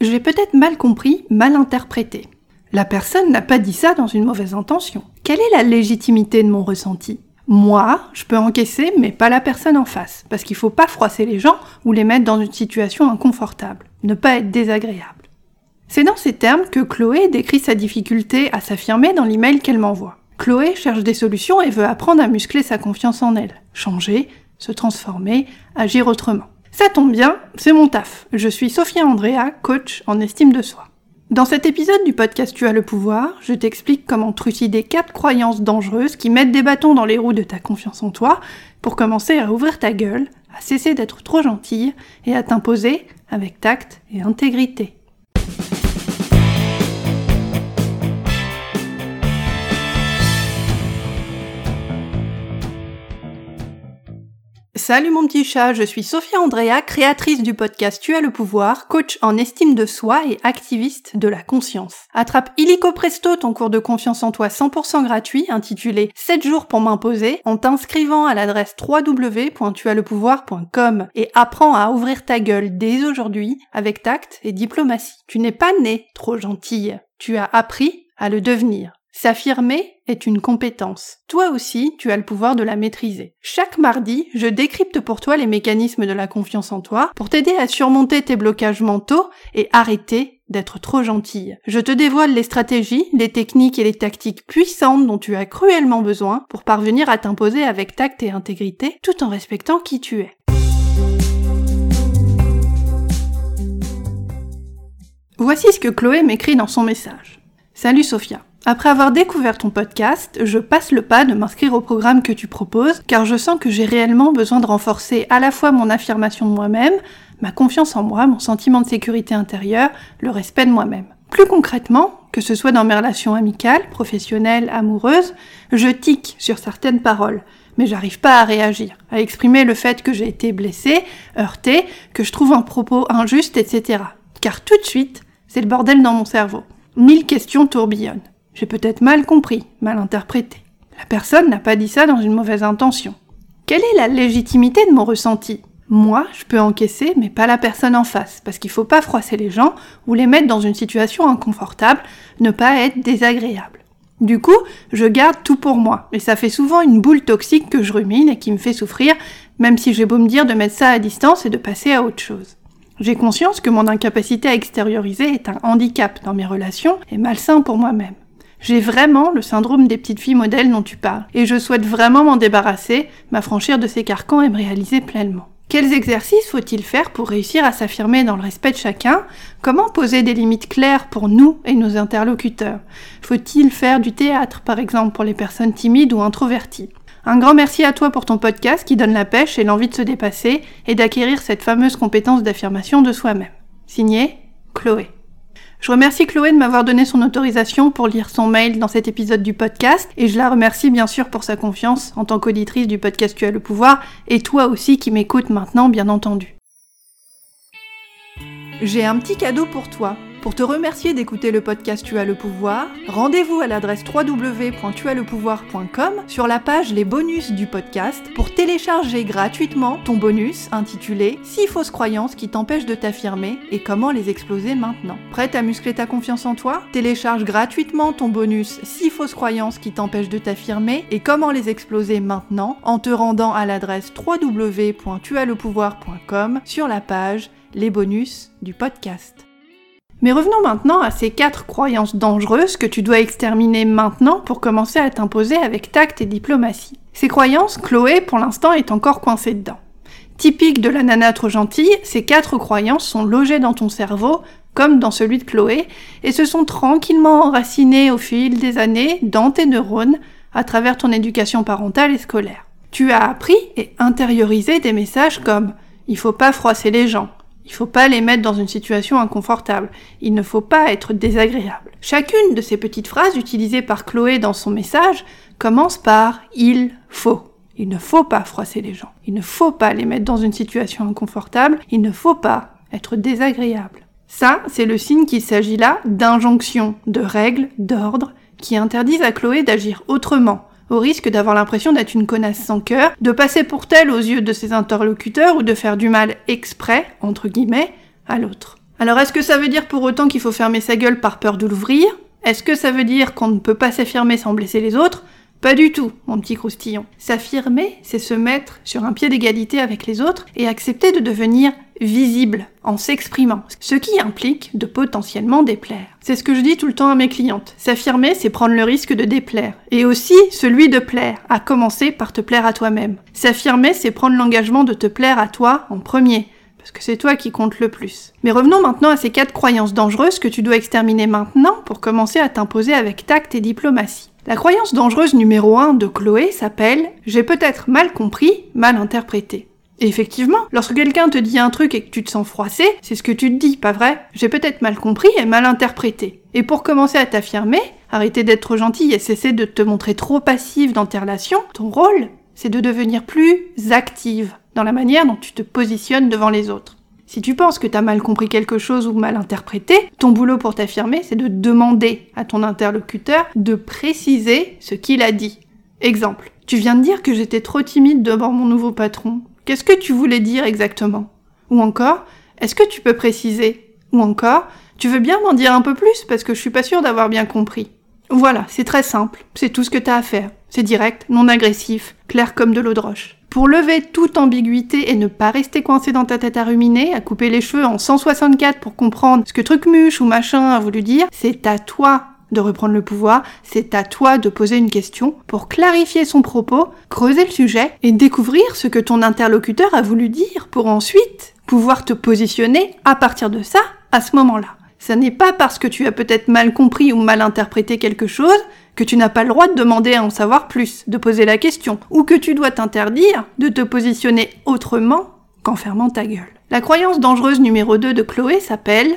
J'ai peut-être mal compris, mal interprété. La personne n'a pas dit ça dans une mauvaise intention. Quelle est la légitimité de mon ressenti? Moi, je peux encaisser, mais pas la personne en face, parce qu'il faut pas froisser les gens ou les mettre dans une situation inconfortable, ne pas être désagréable. C'est dans ces termes que Chloé décrit sa difficulté à s'affirmer dans l'email qu'elle m'envoie. Chloé cherche des solutions et veut apprendre à muscler sa confiance en elle, changer, se transformer, agir autrement. Ça tombe bien, c'est mon taf. Je suis Sophia Andrea, coach en estime de soi. Dans cet épisode du podcast Tu as le pouvoir, je t'explique comment trucider quatre croyances dangereuses qui mettent des bâtons dans les roues de ta confiance en toi pour commencer à ouvrir ta gueule, à cesser d'être trop gentille et à t'imposer avec tact et intégrité. Salut mon petit chat, je suis Sophia Andrea, créatrice du podcast Tu as le pouvoir, coach en estime de soi et activiste de la conscience. Attrape illico presto ton cours de confiance en toi 100% gratuit intitulé 7 jours pour m'imposer en t'inscrivant à l'adresse www.tuaslepouvoir.com et apprends à ouvrir ta gueule dès aujourd'hui avec tact et diplomatie. Tu n'es pas né trop gentille, tu as appris à le devenir. S'affirmer est une compétence. Toi aussi, tu as le pouvoir de la maîtriser. Chaque mardi, je décrypte pour toi les mécanismes de la confiance en toi pour t'aider à surmonter tes blocages mentaux et arrêter d'être trop gentille. Je te dévoile les stratégies, les techniques et les tactiques puissantes dont tu as cruellement besoin pour parvenir à t'imposer avec tact et intégrité tout en respectant qui tu es. Voici ce que Chloé m'écrit dans son message. Salut Sophia. Après avoir découvert ton podcast, je passe le pas de m'inscrire au programme que tu proposes, car je sens que j'ai réellement besoin de renforcer à la fois mon affirmation de moi-même, ma confiance en moi, mon sentiment de sécurité intérieure, le respect de moi-même. Plus concrètement, que ce soit dans mes relations amicales, professionnelles, amoureuses, je tique sur certaines paroles, mais j'arrive pas à réagir, à exprimer le fait que j'ai été blessée, heurtée, que je trouve un propos injuste, etc. Car tout de suite, c'est le bordel dans mon cerveau. Mille questions tourbillonnent. J'ai peut-être mal compris, mal interprété. La personne n'a pas dit ça dans une mauvaise intention. Quelle est la légitimité de mon ressenti? Moi, je peux encaisser, mais pas la personne en face, parce qu'il faut pas froisser les gens ou les mettre dans une situation inconfortable, ne pas être désagréable. Du coup, je garde tout pour moi, et ça fait souvent une boule toxique que je rumine et qui me fait souffrir, même si j'ai beau me dire de mettre ça à distance et de passer à autre chose. J'ai conscience que mon incapacité à extérioriser est un handicap dans mes relations et malsain pour moi-même. J'ai vraiment le syndrome des petites filles modèles dont tu parles, et je souhaite vraiment m'en débarrasser, m'affranchir de ces carcans et me réaliser pleinement. Quels exercices faut-il faire pour réussir à s'affirmer dans le respect de chacun? Comment poser des limites claires pour nous et nos interlocuteurs? Faut-il faire du théâtre, par exemple, pour les personnes timides ou introverties? Un grand merci à toi pour ton podcast qui donne la pêche et l'envie de se dépasser et d'acquérir cette fameuse compétence d'affirmation de soi-même. Signé Chloé. Je remercie Chloé de m'avoir donné son autorisation pour lire son mail dans cet épisode du podcast et je la remercie bien sûr pour sa confiance en tant qu'auditrice du podcast Tu as le pouvoir et toi aussi qui m'écoutes maintenant bien entendu. J'ai un petit cadeau pour toi. Pour te remercier d'écouter le podcast Tu as le pouvoir, rendez-vous à l'adresse www.tuaslepouvoir.com sur la page Les bonus du podcast pour télécharger gratuitement ton bonus intitulé 6 fausses croyances qui t'empêchent de t'affirmer et comment les exploser maintenant. Prête à muscler ta confiance en toi? Télécharge gratuitement ton bonus 6 fausses croyances qui t'empêchent de t'affirmer et comment les exploser maintenant en te rendant à l'adresse www.tuaslepouvoir.com sur la page Les bonus du podcast. Mais revenons maintenant à ces quatre croyances dangereuses que tu dois exterminer maintenant pour commencer à t'imposer avec tact et diplomatie. Ces croyances, Chloé, pour l'instant, est encore coincée dedans. Typique de la nana trop gentille, ces quatre croyances sont logées dans ton cerveau, comme dans celui de Chloé, et se sont tranquillement enracinées au fil des années dans tes neurones à travers ton éducation parentale et scolaire. Tu as appris et intériorisé des messages comme il faut pas froisser les gens, il faut pas les mettre dans une situation inconfortable. Il ne faut pas être désagréable. Chacune de ces petites phrases utilisées par Chloé dans son message commence par il faut. Il ne faut pas froisser les gens. Il ne faut pas les mettre dans une situation inconfortable. Il ne faut pas être désagréable. Ça, c'est le signe qu'il s'agit là d'injonctions, de règles, d'ordres qui interdisent à Chloé d'agir autrement, au risque d'avoir l'impression d'être une connasse sans cœur, de passer pour telle aux yeux de ses interlocuteurs ou de faire du mal exprès, entre guillemets, à l'autre. Alors est-ce que ça veut dire pour autant qu'il faut fermer sa gueule par peur de l'ouvrir? Est-ce que ça veut dire qu'on ne peut pas s'affirmer sans blesser les autres? Pas du tout, mon petit croustillon. S'affirmer, c'est se mettre sur un pied d'égalité avec les autres et accepter de devenir visible en s'exprimant, ce qui implique de potentiellement déplaire. C'est ce que je dis tout le temps à mes clientes. S'affirmer, c'est prendre le risque de déplaire, et aussi celui de plaire, à commencer par te plaire à toi-même. S'affirmer, c'est prendre l'engagement de te plaire à toi en premier, parce que c'est toi qui compte le plus. Mais revenons maintenant à ces quatre croyances dangereuses que tu dois exterminer maintenant pour commencer à t'imposer avec tact et diplomatie. La croyance dangereuse numéro 1 de Chloé s'appelle J'ai peut-être mal compris, mal interprété. Effectivement, lorsque quelqu'un te dit un truc et que tu te sens froissé, c'est ce que tu te dis, pas vrai? J'ai peut-être mal compris et mal interprété. Et pour commencer à t'affirmer, arrêter d'être gentil et cesser de te montrer trop passive dans tes relations, ton rôle, c'est de devenir plus active dans la manière dont tu te positionnes devant les autres. Si tu penses que tu as mal compris quelque chose ou mal interprété, ton boulot pour t'affirmer, c'est de demander à ton interlocuteur de préciser ce qu'il a dit. Exemple, tu viens de dire que j'étais trop timide devant mon nouveau patron. Qu'est-ce que tu voulais dire exactement? Ou encore, est-ce que tu peux préciser? Ou encore, tu veux bien m'en dire un peu plus parce que je suis pas sûre d'avoir bien compris. Voilà, c'est très simple, c'est tout ce que tu as à faire. C'est direct, non agressif, clair comme de l'eau de roche. Pour lever toute ambiguïté et ne pas rester coincé dans ta tête à ruminer, à couper les cheveux en 164 pour comprendre ce que trucmuche ou machin a voulu dire, c'est à toi de reprendre le pouvoir, c'est à toi de poser une question pour clarifier son propos, creuser le sujet et découvrir ce que ton interlocuteur a voulu dire pour ensuite pouvoir te positionner à partir de ça à ce moment-là. Ce n'est pas parce que tu as peut-être mal compris ou mal interprété quelque chose que tu n'as pas le droit de demander à en savoir plus, de poser la question, ou que tu dois t'interdire de te positionner autrement qu'en fermant ta gueule. La croyance dangereuse numéro 2 de Chloé s'appelle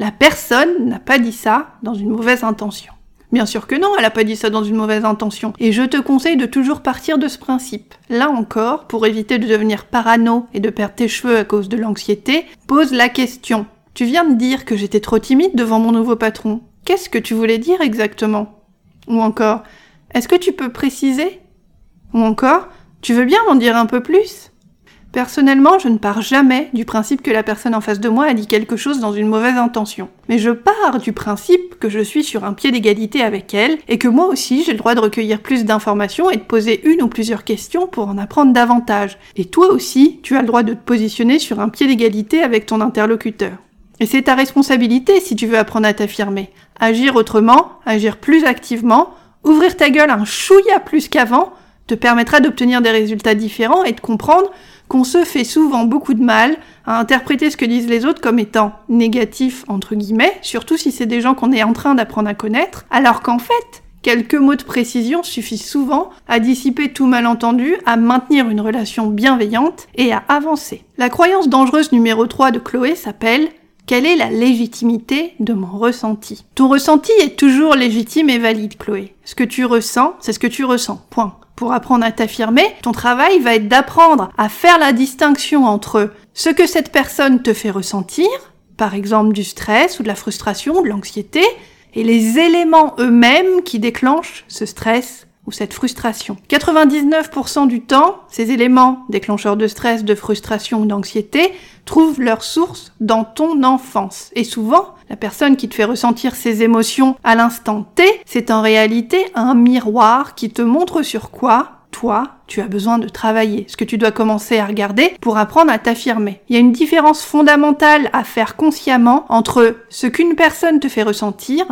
La personne n'a pas dit ça dans une mauvaise intention. Bien sûr que non, elle n'a pas dit ça dans une mauvaise intention. Et je te conseille de toujours partir de ce principe. Là encore, pour éviter de devenir parano et de perdre tes cheveux à cause de l'anxiété, pose la question. Tu viens de dire que j'étais trop timide devant mon nouveau patron. Qu'est-ce que tu voulais dire exactement? Ou encore, est-ce que tu peux préciser? Ou encore, tu veux bien m'en dire un peu plus? Personnellement, je ne pars jamais du principe que la personne en face de moi a dit quelque chose dans une mauvaise intention. Mais je pars du principe que je suis sur un pied d'égalité avec elle et que moi aussi j'ai le droit de recueillir plus d'informations et de poser une ou plusieurs questions pour en apprendre davantage. Et toi aussi, tu as le droit de te positionner sur un pied d'égalité avec ton interlocuteur. Et c'est ta responsabilité si tu veux apprendre à t'affirmer. Agir autrement, agir plus activement, ouvrir ta gueule un chouïa plus qu'avant, te permettra d'obtenir des résultats différents et de comprendre qu'on se fait souvent beaucoup de mal à interpréter ce que disent les autres comme étant négatif entre guillemets, surtout si c'est des gens qu'on est en train d'apprendre à connaître, alors qu'en fait, quelques mots de précision suffisent souvent à dissiper tout malentendu, à maintenir une relation bienveillante et à avancer. La croyance dangereuse numéro 3 de Chloé s'appelle quelle est la légitimité de mon ressenti? Ton ressenti est toujours légitime et valide, Chloé. Ce que tu ressens, c'est ce que tu ressens. Point. Pour apprendre à t'affirmer, ton travail va être d'apprendre à faire la distinction entre ce que cette personne te fait ressentir, par exemple du stress ou de la frustration, de l'anxiété, et les éléments eux-mêmes qui déclenchent ce stress cette frustration. 99% du temps, ces éléments déclencheurs de stress, de frustration ou d'anxiété trouvent leur source dans ton enfance. Et souvent, la personne qui te fait ressentir ces émotions à l'instant T, c'est en réalité un miroir qui te montre sur quoi toi, tu as besoin de travailler, ce que tu dois commencer à regarder pour apprendre à t'affirmer. Il y a une différence fondamentale à faire consciemment entre ce qu'une personne te fait ressentir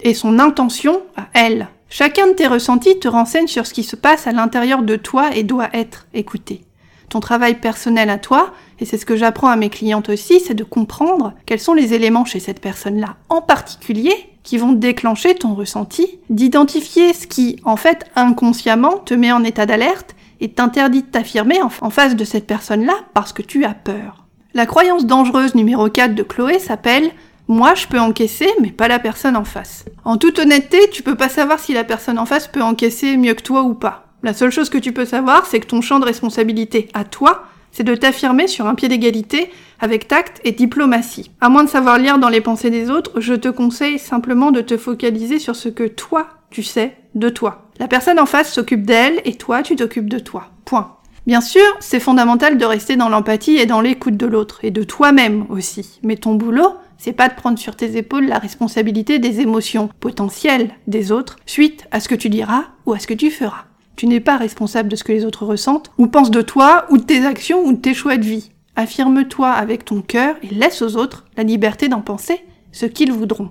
et son intention à elle. Chacun de tes ressentis te renseigne sur ce qui se passe à l'intérieur de toi et doit être écouté. Ton travail personnel à toi, et c'est ce que j'apprends à mes clientes aussi, c'est de comprendre quels sont les éléments chez cette personne-là en particulier qui vont déclencher ton ressenti, d'identifier ce qui, en fait, inconsciemment te met en état d'alerte et t'interdit de t'affirmer en face de cette personne-là parce que tu as peur. La croyance dangereuse numéro 4 de Chloé s'appelle moi, je peux encaisser, mais pas la personne en face. En toute honnêteté, tu peux pas savoir si la personne en face peut encaisser mieux que toi ou pas. La seule chose que tu peux savoir, c'est que ton champ de responsabilité à toi, c'est de t'affirmer sur un pied d'égalité avec tact et diplomatie. À moins de savoir lire dans les pensées des autres, je te conseille simplement de te focaliser sur ce que toi, tu sais de toi. La personne en face s'occupe d'elle et toi, tu t'occupes de toi. Point. Bien sûr, c'est fondamental de rester dans l'empathie et dans l'écoute de l'autre, et de toi-même aussi. Mais ton boulot, c'est pas de prendre sur tes épaules la responsabilité des émotions potentielles des autres suite à ce que tu diras ou à ce que tu feras. Tu n'es pas responsable de ce que les autres ressentent, ou pensent de toi, ou de tes actions, ou de tes choix de vie. Affirme-toi avec ton cœur et laisse aux autres la liberté d'en penser ce qu'ils voudront.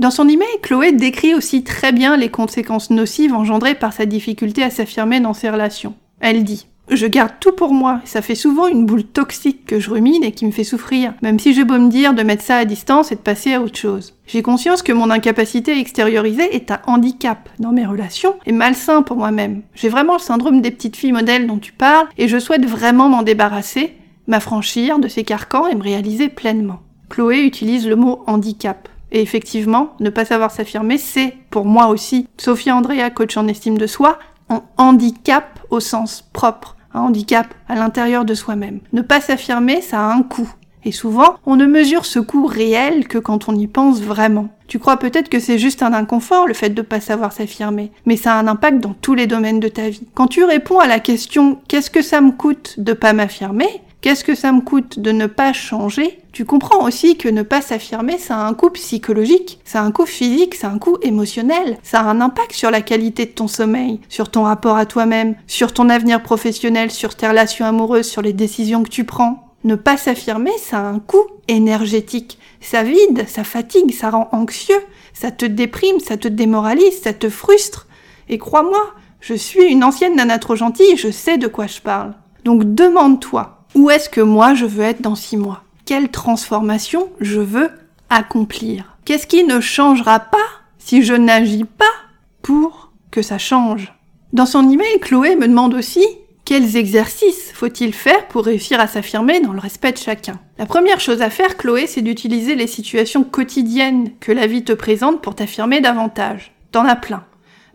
Dans son email, Chloé décrit aussi très bien les conséquences nocives engendrées par sa difficulté à s'affirmer dans ses relations. Elle dit je garde tout pour moi, ça fait souvent une boule toxique que je rumine et qui me fait souffrir, même si j'ai beau me dire de mettre ça à distance et de passer à autre chose. J'ai conscience que mon incapacité à extérioriser est un handicap dans mes relations et malsain pour moi-même. J'ai vraiment le syndrome des petites filles modèles dont tu parles et je souhaite vraiment m'en débarrasser, m'affranchir de ces carcans et me réaliser pleinement. Chloé utilise le mot handicap. Et effectivement, ne pas savoir s'affirmer, c'est, pour moi aussi, Sophia Andrea, coach en estime de soi, un handicap au sens propre, un handicap à l'intérieur de soi-même. Ne pas s'affirmer, ça a un coût. Et souvent, on ne mesure ce coût réel que quand on y pense vraiment. Tu crois peut-être que c'est juste un inconfort, le fait de ne pas savoir s'affirmer, mais ça a un impact dans tous les domaines de ta vie. Quand tu réponds à la question qu'est-ce que ça me coûte de pas m'affirmer, Qu'est-ce que ça me coûte de ne pas changer? Tu comprends aussi que ne pas s'affirmer, ça a un coût psychologique, ça a un coût physique, ça a un coût émotionnel, ça a un impact sur la qualité de ton sommeil, sur ton rapport à toi-même, sur ton avenir professionnel, sur tes relations amoureuses, sur les décisions que tu prends. Ne pas s'affirmer, ça a un coût énergétique. Ça vide, ça fatigue, ça rend anxieux, ça te déprime, ça te démoralise, ça te frustre. Et crois-moi, je suis une ancienne nana trop gentille, je sais de quoi je parle. Donc demande-toi, où est-ce que moi je veux être dans six mois? Quelle transformation je veux accomplir? Qu'est-ce qui ne changera pas si je n'agis pas pour que ça change? Dans son email, Chloé me demande aussi quels exercices faut-il faire pour réussir à s'affirmer dans le respect de chacun? La première chose à faire, Chloé, c'est d'utiliser les situations quotidiennes que la vie te présente pour t'affirmer davantage. T'en as plein.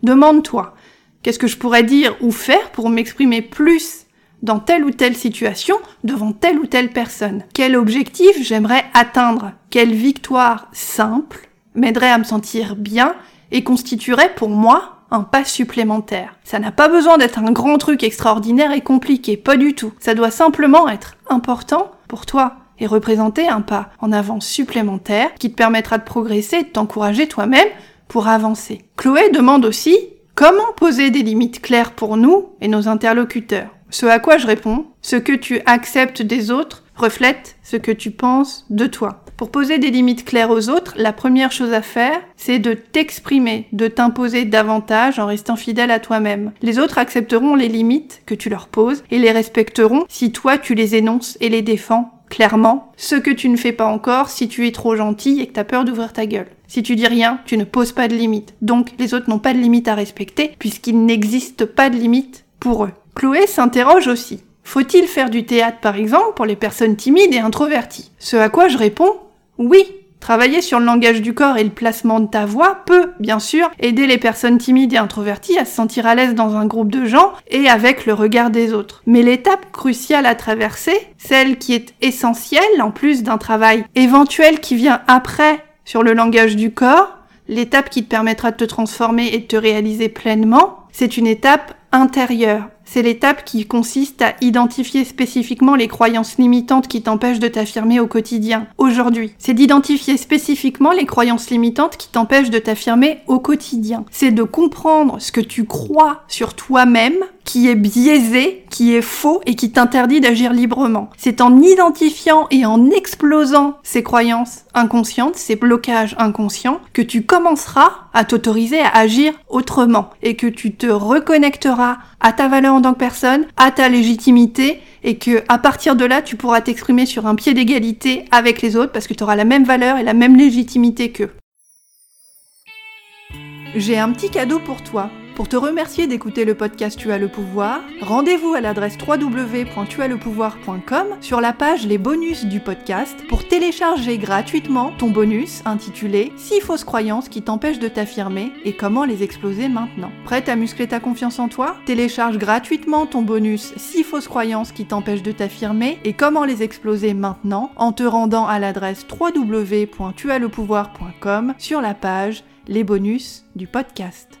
Demande-toi, qu'est-ce que je pourrais dire ou faire pour m'exprimer plus dans telle ou telle situation devant telle ou telle personne. Quel objectif j'aimerais atteindre? Quelle victoire simple m'aiderait à me sentir bien et constituerait pour moi un pas supplémentaire? Ça n'a pas besoin d'être un grand truc extraordinaire et compliqué, pas du tout. Ça doit simplement être important pour toi et représenter un pas en avant supplémentaire qui te permettra de progresser et de t'encourager toi-même pour avancer. Chloé demande aussi comment poser des limites claires pour nous et nos interlocuteurs. Ce à quoi je réponds, ce que tu acceptes des autres reflète ce que tu penses de toi. Pour poser des limites claires aux autres, la première chose à faire, c'est de t'exprimer, de t'imposer davantage en restant fidèle à toi-même. Les autres accepteront les limites que tu leur poses et les respecteront si toi tu les énonces et les défends clairement, ce que tu ne fais pas encore si tu es trop gentil et que tu as peur d'ouvrir ta gueule. Si tu dis rien, tu ne poses pas de limites. Donc les autres n'ont pas de limites à respecter puisqu'il n'existe pas de limites pour eux. Chloé s'interroge aussi. Faut-il faire du théâtre par exemple pour les personnes timides et introverties? Ce à quoi je réponds oui. Travailler sur le langage du corps et le placement de ta voix peut, bien sûr, aider les personnes timides et introverties à se sentir à l'aise dans un groupe de gens et avec le regard des autres. Mais l'étape cruciale à traverser, celle qui est essentielle en plus d'un travail éventuel qui vient après sur le langage du corps, l'étape qui te permettra de te transformer et de te réaliser pleinement, c'est une étape intérieure. C'est l'étape qui consiste à identifier spécifiquement les croyances limitantes qui t'empêchent de t'affirmer au quotidien, aujourd'hui. C'est d'identifier spécifiquement les croyances limitantes qui t'empêchent de t'affirmer au quotidien. C'est de comprendre ce que tu crois sur toi-même qui est biaisé, qui est faux et qui t'interdit d'agir librement. C'est en identifiant et en explosant ces croyances inconscientes, ces blocages inconscients, que tu commenceras à t'autoriser à agir autrement et que tu te reconnecteras à ta valeur en tant que personne, à ta légitimité et que à partir de là, tu pourras t'exprimer sur un pied d'égalité avec les autres parce que tu auras la même valeur et la même légitimité qu'eux. J'ai un petit cadeau pour toi Pour te remercier d'écouter le podcast Tu as le pouvoir, rendez-vous à l'adresse www.tuaslepouvoir.com sur la page Les bonus du podcast pour télécharger gratuitement ton bonus intitulé 6 fausses croyances qui t'empêchent de t'affirmer et comment les exploser maintenant. Prête à muscler ta confiance en toi? Télécharge gratuitement ton bonus 6 fausses croyances qui t'empêchent de t'affirmer et comment les exploser maintenant en te rendant à l'adresse www.tuaslepouvoir.com sur la page Les bonus du podcast.